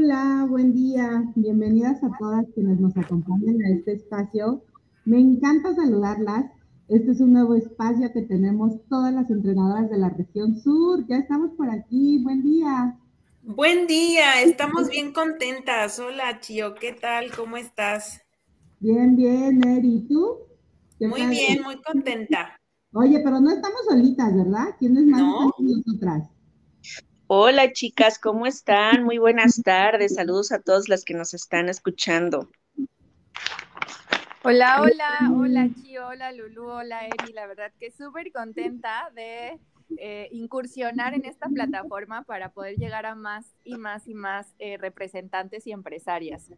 Hola, buen día. Bienvenidas a todas quienes nos acompañan a este espacio. Me encanta saludarlas. Este es un nuevo espacio que tenemos todas las entrenadoras de la región sur. Ya estamos por aquí. Buen día. Buen día, estamos bien contentas. Hola, Chio, ¿qué tal? ¿Cómo estás? Bien, bien, Eri. ¿Y tú? Muy bien, muy contenta. Oye, pero no estamos solitas, ¿verdad? ¿Quiénes más no. nosotras? Hola chicas, ¿cómo están? Muy buenas tardes. Saludos a todas las que nos están escuchando. Hola, hola, hola Chi, hola Lulu, hola Eri. La verdad que súper contenta de eh, incursionar en esta plataforma para poder llegar a más y más y más eh, representantes y empresarias.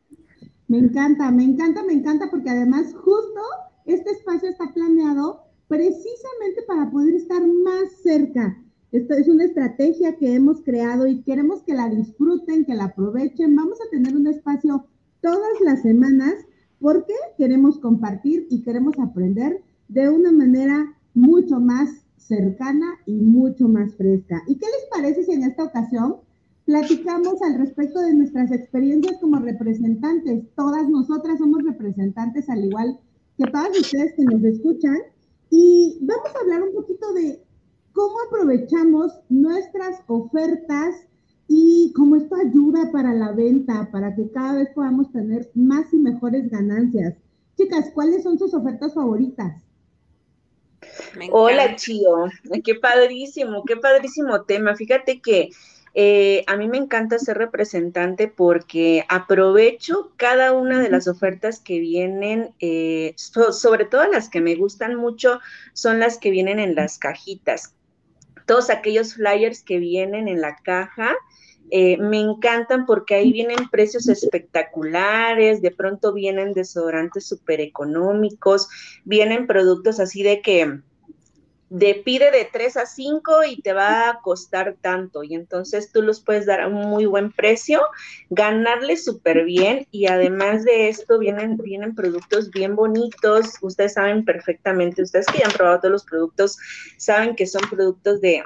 Me encanta, me encanta, me encanta porque además justo este espacio está planeado precisamente para poder estar más cerca esto es una estrategia que hemos creado y queremos que la disfruten, que la aprovechen. Vamos a tener un espacio todas las semanas porque queremos compartir y queremos aprender de una manera mucho más cercana y mucho más fresca. ¿Y qué les parece si en esta ocasión platicamos al respecto de nuestras experiencias como representantes? Todas nosotras somos representantes al igual que todas ustedes que nos escuchan. Y vamos a hablar un poquito de cómo aprovechamos nuestras ofertas y cómo esto ayuda para la venta, para que cada vez podamos tener más y mejores ganancias. Chicas, ¿cuáles son sus ofertas favoritas? Hola, Chio. Qué padrísimo, qué padrísimo tema. Fíjate que eh, a mí me encanta ser representante porque aprovecho cada una de las ofertas que vienen, eh, sobre todo las que me gustan mucho, son las que vienen en las cajitas todos aquellos flyers que vienen en la caja. Eh, me encantan porque ahí vienen precios espectaculares, de pronto vienen desodorantes súper económicos, vienen productos así de que de pide de 3 a 5 y te va a costar tanto. Y entonces tú los puedes dar a un muy buen precio, ganarle súper bien. Y además de esto, vienen, vienen productos bien bonitos. Ustedes saben perfectamente, ustedes que ya han probado todos los productos, saben que son productos de,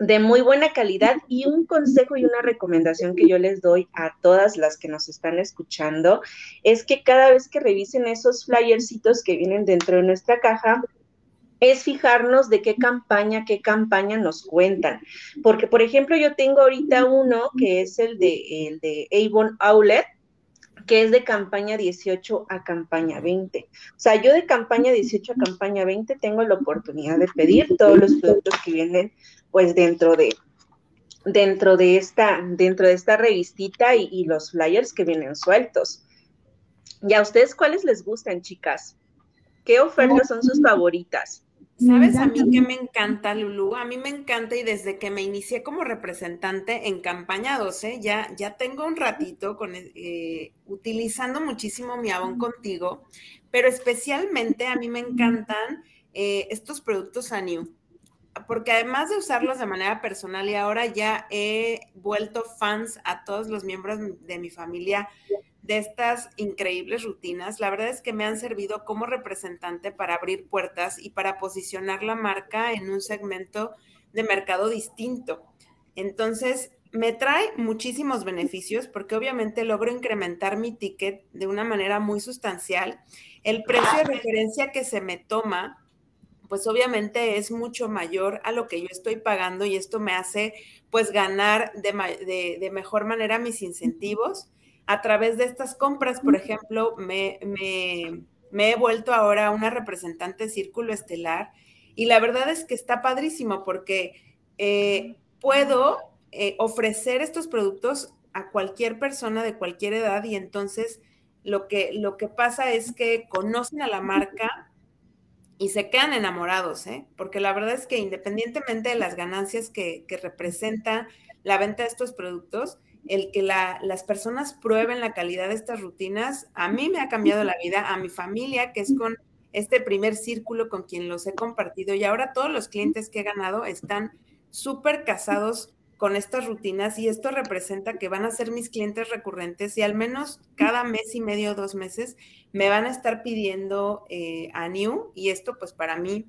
de muy buena calidad. Y un consejo y una recomendación que yo les doy a todas las que nos están escuchando es que cada vez que revisen esos flyercitos que vienen dentro de nuestra caja, es fijarnos de qué campaña, qué campaña nos cuentan. Porque, por ejemplo, yo tengo ahorita uno que es el de, el de Avon Outlet, que es de campaña 18 a campaña 20. O sea, yo de campaña 18 a campaña 20 tengo la oportunidad de pedir todos los productos que vienen pues dentro de dentro de esta dentro de esta revistita y, y los flyers que vienen sueltos. ¿Y a ustedes cuáles les gustan, chicas? ¿Qué ofertas son sus favoritas? ¿Sabes a mí que me encanta, Lulu? A mí me encanta y desde que me inicié como representante en campaña 12, ya, ya tengo un ratito con, eh, utilizando muchísimo mi Avon contigo, pero especialmente a mí me encantan eh, estos productos Aniu, porque además de usarlos de manera personal y ahora ya he vuelto fans a todos los miembros de mi familia de estas increíbles rutinas, la verdad es que me han servido como representante para abrir puertas y para posicionar la marca en un segmento de mercado distinto. Entonces, me trae muchísimos beneficios porque obviamente logro incrementar mi ticket de una manera muy sustancial. El precio de referencia que se me toma, pues obviamente es mucho mayor a lo que yo estoy pagando y esto me hace pues ganar de, de mejor manera mis incentivos a través de estas compras, por ejemplo, me, he vuelto ahora una representante Círculo Estelar y la verdad es que está padrísimo porque eh, puedo eh, ofrecer estos productos a cualquier persona de cualquier edad y entonces lo que, lo que pasa es que conocen a la marca y se quedan enamorados, ¿eh? porque la verdad es que independientemente de las ganancias que, que representa la venta de estos productos, el que las personas prueben la calidad de estas rutinas, a mí me ha cambiado la vida, a mi familia, que es con este primer círculo con quien los he compartido y ahora todos los clientes que he ganado están súper casados con estas rutinas y esto representa que van a ser mis clientes recurrentes y al menos cada mes y medio o dos meses me van a estar pidiendo eh, a New y esto pues para mí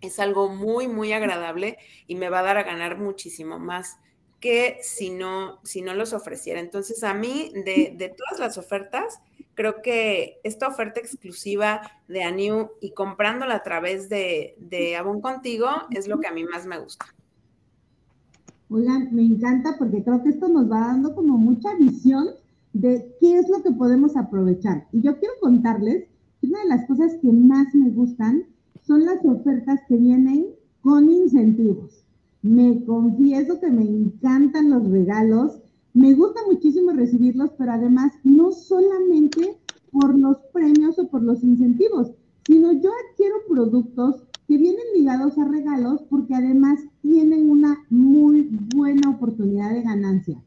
es algo muy, muy agradable y me va a dar a ganar muchísimo más que si no, si no los ofreciera. Entonces, a mí, de, de todas las ofertas, creo que esta oferta exclusiva de Anu y comprándola a través de, de Avon Contigo es lo que a mí más me gusta. Oigan, me encanta porque creo que esto nos va dando como mucha visión de qué es lo que podemos aprovechar. Y yo quiero contarles que una de las cosas que más me gustan son las ofertas que vienen con incentivos. Me confieso que me encantan los regalos, me gusta muchísimo recibirlos, pero además no solamente por los premios o por los incentivos, sino yo adquiero productos que vienen ligados a regalos porque además tienen una muy buena oportunidad de ganancia.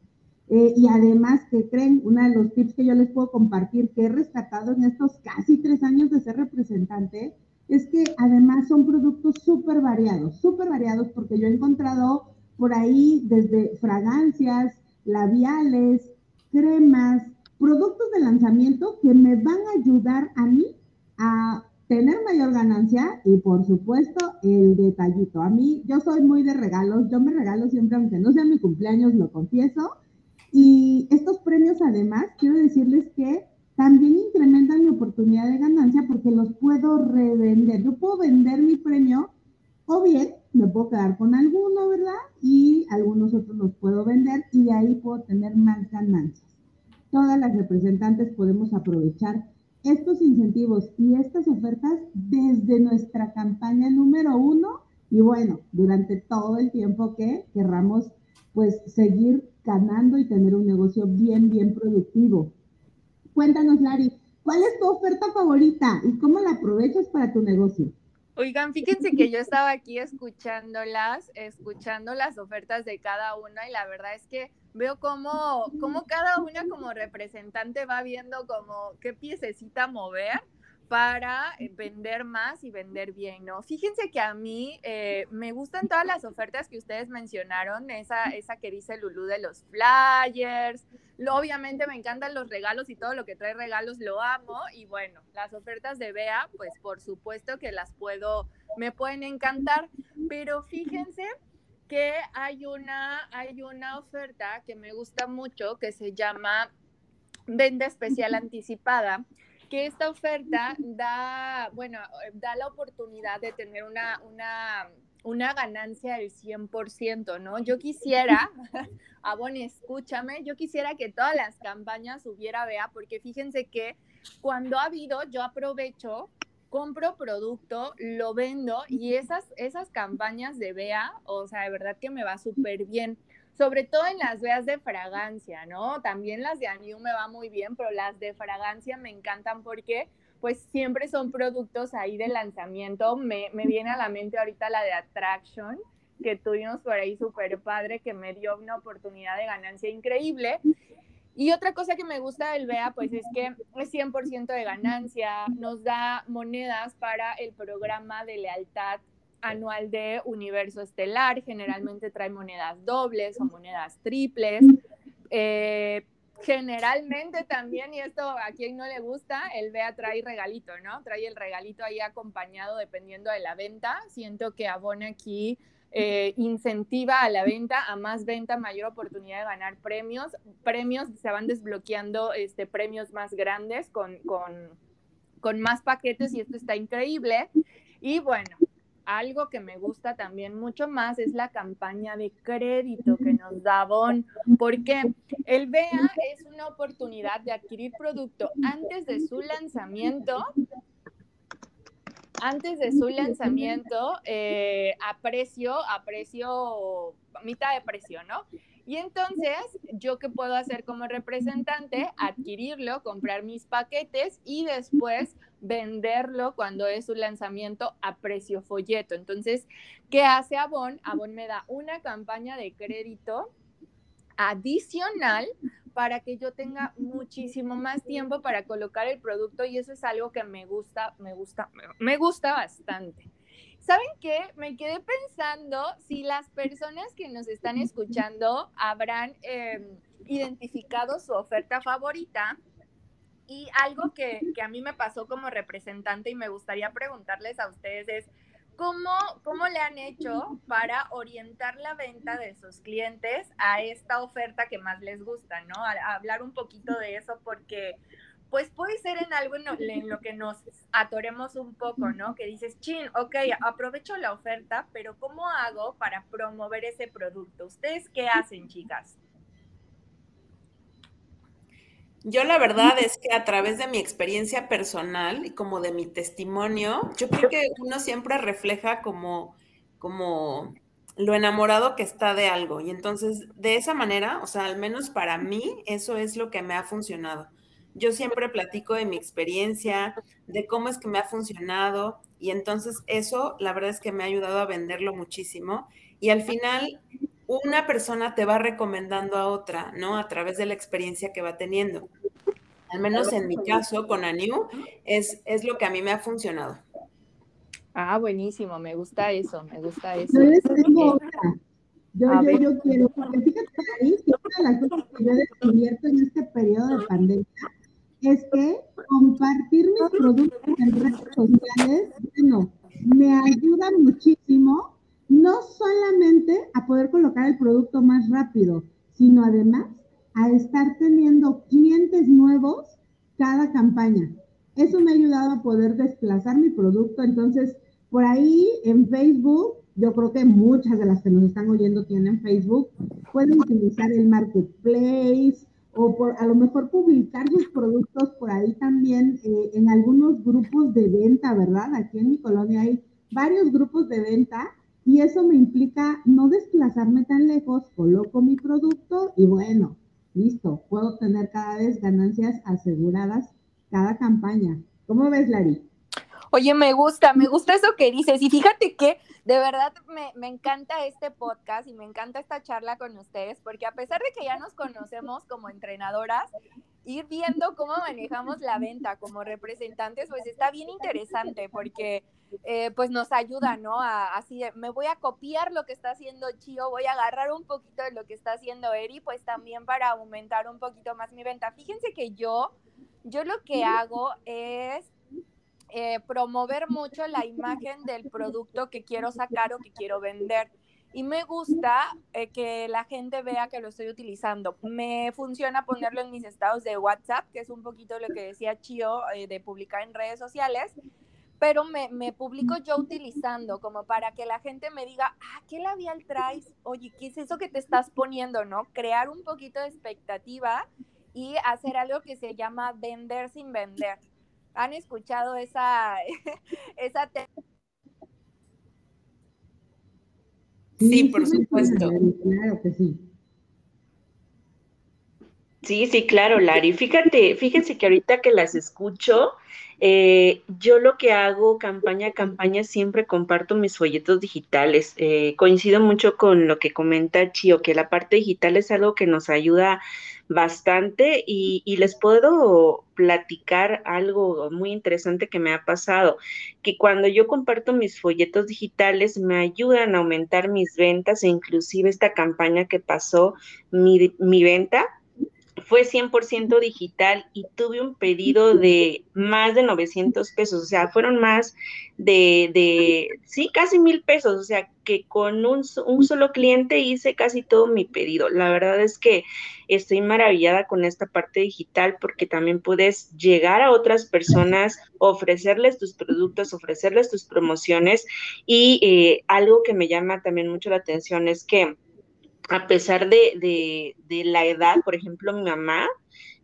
Eh, y además, que creen? Uno de los tips que yo les puedo compartir que he rescatado en estos casi tres años de ser representante es que además son productos súper variados, súper variados porque yo he encontrado por ahí desde fragancias, labiales, cremas, productos de lanzamiento que me van a ayudar a mí a tener mayor ganancia y por supuesto el detallito. A mí, yo soy muy de regalos, yo me regalo siempre, aunque no sea mi cumpleaños, lo confieso. Y estos premios además, quiero decirles que también incrementan mi oportunidad de ganancia porque los puedo revender. Yo puedo vender mi premio o bien me puedo quedar con alguno, ¿verdad? Y algunos otros los puedo vender y ahí puedo tener más ganancias. Todas las representantes podemos aprovechar estos incentivos y estas ofertas desde nuestra campaña número uno y bueno, durante todo el tiempo que querramos pues seguir ganando y tener un negocio bien, bien productivo. Cuéntanos, Lari, ¿cuál es tu oferta favorita y cómo la aprovechas para tu negocio? Oigan, fíjense que yo estaba aquí escuchándolas, escuchando las ofertas de cada una y la verdad es que veo cómo, cómo cada una como representante va viendo como qué piececita mover para eh, vender más y vender bien, ¿no? Fíjense que a mí eh, me gustan todas las ofertas que ustedes mencionaron, esa, esa que dice Lulu de los flyers, obviamente me encantan los regalos y todo lo que trae regalos lo amo y bueno, las ofertas de Bea, pues por supuesto que las puedo, me pueden encantar, pero fíjense que hay una, hay una oferta que me gusta mucho que se llama Venta Especial Anticipada que esta oferta da, bueno, da la oportunidad de tener una, una, una ganancia del 100%, ¿no? Yo quisiera, Abon, escúchame, yo quisiera que todas las campañas hubiera vea, porque fíjense que cuando ha habido, yo aprovecho, compro producto, lo vendo y esas, esas campañas de vea, o sea, de verdad que me va súper bien sobre todo en las veas de fragancia, ¿no? También las de Aniu me va muy bien, pero las de fragancia me encantan porque pues siempre son productos ahí de lanzamiento. Me, me viene a la mente ahorita la de Attraction, que tuvimos por ahí súper padre, que me dio una oportunidad de ganancia increíble. Y otra cosa que me gusta del BEA, pues es que es 100% de ganancia, nos da monedas para el programa de lealtad anual de Universo Estelar, generalmente trae monedas dobles o monedas triples. Eh, generalmente también, y esto a quien no le gusta, el BEA trae regalito, ¿no? Trae el regalito ahí acompañado dependiendo de la venta. Siento que abona aquí eh, incentiva a la venta, a más venta, mayor oportunidad de ganar premios. Premios, se van desbloqueando este, premios más grandes con, con, con más paquetes y esto está increíble. Y bueno, algo que me gusta también mucho más es la campaña de crédito que nos da Bon, porque el BEA es una oportunidad de adquirir producto antes de su lanzamiento antes de su lanzamiento eh, a precio, a precio, mitad de precio, ¿no? Y entonces, ¿yo qué puedo hacer como representante? Adquirirlo, comprar mis paquetes y después venderlo cuando es su lanzamiento a precio folleto. Entonces, ¿qué hace Avon? Avon me da una campaña de crédito adicional para que yo tenga muchísimo más tiempo para colocar el producto y eso es algo que me gusta, me gusta, me gusta bastante. ¿Saben qué? Me quedé pensando si las personas que nos están escuchando habrán em, identificado su oferta favorita. Y algo que, que, a mí me pasó como representante y me gustaría preguntarles a ustedes es, ¿cómo, ¿cómo le han hecho para orientar la venta de sus clientes a esta oferta que más les gusta, ¿no? hablar un poquito de eso porque pues puede ser en algo en lo, que nos atoremos un poco, ¿no? Que dices, chin, ok, aprovecho la oferta, pero ¿cómo hago para promover ese producto? ¿Ustedes qué hacen, chicas? Yo la verdad es que a través de mi experiencia personal y como de mi testimonio, yo creo que uno siempre refleja como, como lo enamorado que está de algo. Y entonces, de esa manera, o sea, al menos para mí, eso es lo que me ha funcionado. Yo siempre platico de mi experiencia, de cómo es que me ha funcionado. Y entonces eso, la verdad es que me ha ayudado a venderlo muchísimo. Y al final, una persona te va recomendando a otra, ¿no? A través de la experiencia que va teniendo. Al menos en mi caso con Aniu, es, es lo que a mí me ha funcionado. Ah, buenísimo, me gusta eso, me gusta eso. Yo les tengo otra. Yo, yo, yo, quiero, porque fíjate ahí, una de las cosas que yo he descubierto en este periodo de pandemia es que compartir mis productos en redes sociales, bueno, me ayuda muchísimo no solamente a poder colocar el producto más rápido, sino además a estar teniendo clientes nuevos cada campaña. Eso me ha ayudado a poder desplazar mi producto. Entonces, por ahí en Facebook, yo creo que muchas de las que nos están oyendo tienen Facebook, pueden utilizar el marketplace o por, a lo mejor publicar sus productos por ahí también eh, en algunos grupos de venta, ¿verdad? Aquí en mi colonia hay varios grupos de venta y eso me implica no desplazarme tan lejos, coloco mi producto y bueno, listo, puedo tener cada vez ganancias aseguradas cada campaña. ¿Cómo ves, Lari? Oye, me gusta, me gusta eso que dices. Y fíjate que de verdad me, me, encanta este podcast y me encanta esta charla con ustedes, porque a pesar de que ya nos conocemos como entrenadoras, ir viendo cómo manejamos la venta como representantes, pues está bien interesante porque eh, pues nos ayuda, ¿no? A, así de, me voy a copiar lo que está haciendo Chio, voy a agarrar un poquito de lo que está haciendo Eri, pues también para aumentar un poquito más mi venta. Fíjense que yo, yo lo que hago es eh, promover mucho la imagen del producto que quiero sacar o que quiero vender y me gusta eh, que la gente vea que lo estoy utilizando. Me funciona ponerlo en mis estados de WhatsApp, que es un poquito lo que decía Chio eh, de publicar en redes sociales, pero me, me, publico yo utilizando como para que la gente me diga, ah, ¿qué labial traes? Oye, ¿qué es eso que te estás poniendo? ¿No? Crear un poquito de expectativa y hacer algo que se llama vender sin vender. ¿Han escuchado esa, esa Sí, por supuesto. Claro que sí. Sí, sí, claro, Lari. Fíjate, fíjense que ahorita que las escucho, eh, yo lo que hago campaña a campaña siempre comparto mis folletos digitales. Eh, coincido mucho con lo que comenta Chio, que la parte digital es algo que nos ayuda bastante y, les puedo platicar algo muy interesante que me ha pasado, que cuando yo comparto mis folletos digitales me ayudan a aumentar mis ventas e inclusive esta campaña que pasó, mi, mi venta fue 100% digital y tuve un pedido de más de 900 pesos, o sea, fueron más de, de sí, casi mil pesos, o sea, que con un, solo cliente hice casi todo mi pedido. La verdad es que estoy maravillada con esta parte digital porque también puedes llegar a otras personas, ofrecerles tus productos, ofrecerles tus promociones y eh, algo que me llama también mucho la atención es que a pesar de, la edad, por ejemplo, mi mamá,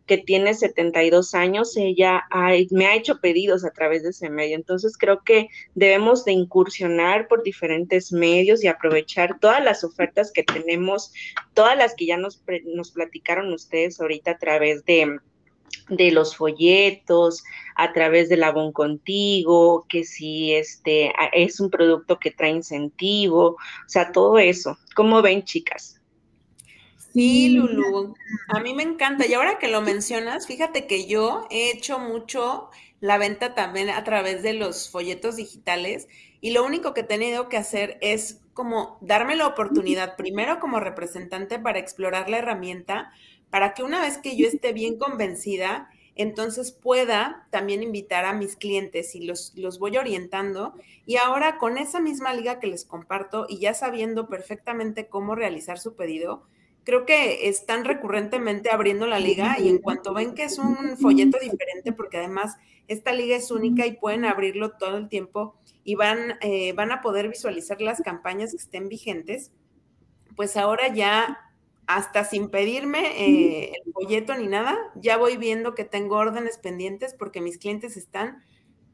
que tiene 72 años, ella me ha hecho pedidos a través de ese medio. Entonces creo que debemos de incursionar por diferentes medios y aprovechar todas las ofertas que tenemos, todas las que ya nos, nos platicaron ustedes ahorita a través de, de los folletos, a través de la Bon Contigo, que si este es un producto que trae incentivo, o sea, todo eso. ¿Cómo ven, chicas? Sí, Lulu, a mí me encanta. Y ahora que lo mencionas, fíjate que yo he hecho mucho la venta también a través de los folletos digitales y lo único que he tenido que hacer es como darme la oportunidad, primero como representante para explorar la herramienta, para que una vez que yo esté bien convencida, entonces pueda también invitar a mis clientes y los, los voy orientando. Y ahora con esa misma liga que les comparto y ya sabiendo perfectamente cómo realizar su pedido, creo que están recurrentemente abriendo la liga y en cuanto ven que es un folleto diferente, porque además esta liga es única y pueden abrirlo todo el tiempo y van, eh, van a poder visualizar las campañas que estén vigentes, pues ahora ya hasta sin pedirme eh, el folleto ni nada, ya voy viendo que tengo órdenes pendientes porque mis clientes están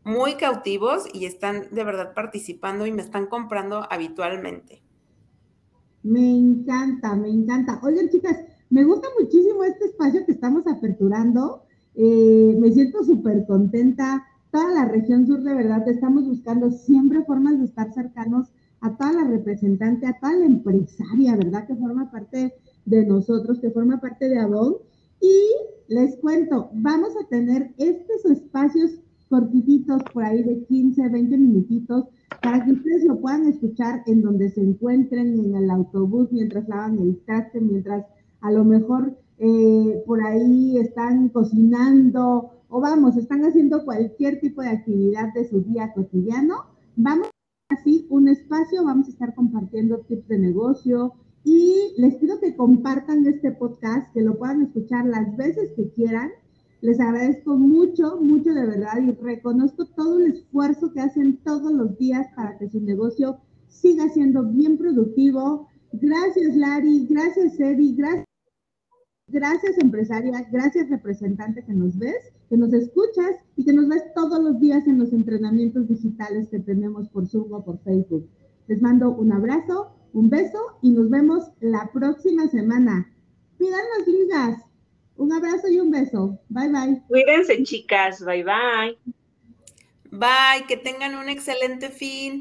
muy cautivos y están de verdad participando y me están comprando habitualmente. Me encanta, me encanta. Oigan, chicas, me gusta muchísimo este espacio que estamos aperturando. Eh, me siento súper contenta. Toda la región sur, de verdad, estamos buscando siempre formas de estar cercanos a toda la representante, a toda la empresaria, ¿verdad? Que forma parte de nosotros, que forma parte de Avon. Y les cuento, vamos a tener estos espacios cortititos por ahí de 15, 20 minutitos para que ustedes lo puedan escuchar en donde se encuentren, en el autobús, mientras lavan el traste, mientras a lo mejor eh, por ahí están cocinando o vamos, están haciendo cualquier tipo de actividad de su día cotidiano. Vamos así un espacio, vamos a estar compartiendo tips de negocio y les pido que compartan este podcast, que lo puedan escuchar las veces que quieran les agradezco mucho, mucho de verdad y reconozco todo el esfuerzo que hacen todos los días para que su negocio siga siendo bien productivo. Gracias, Lari. Gracias, Eddie. Gracias. Gracias, empresaria. Gracias, representante que nos ves, que nos escuchas y que nos ves todos los días en los entrenamientos digitales que tenemos por Zoom o por Facebook. Les mando un abrazo, un beso y nos vemos la próxima semana. Pidan las ligas. Un abrazo y un beso. Bye bye. Cuídense, chicas. Bye bye. Bye, que tengan un excelente fin.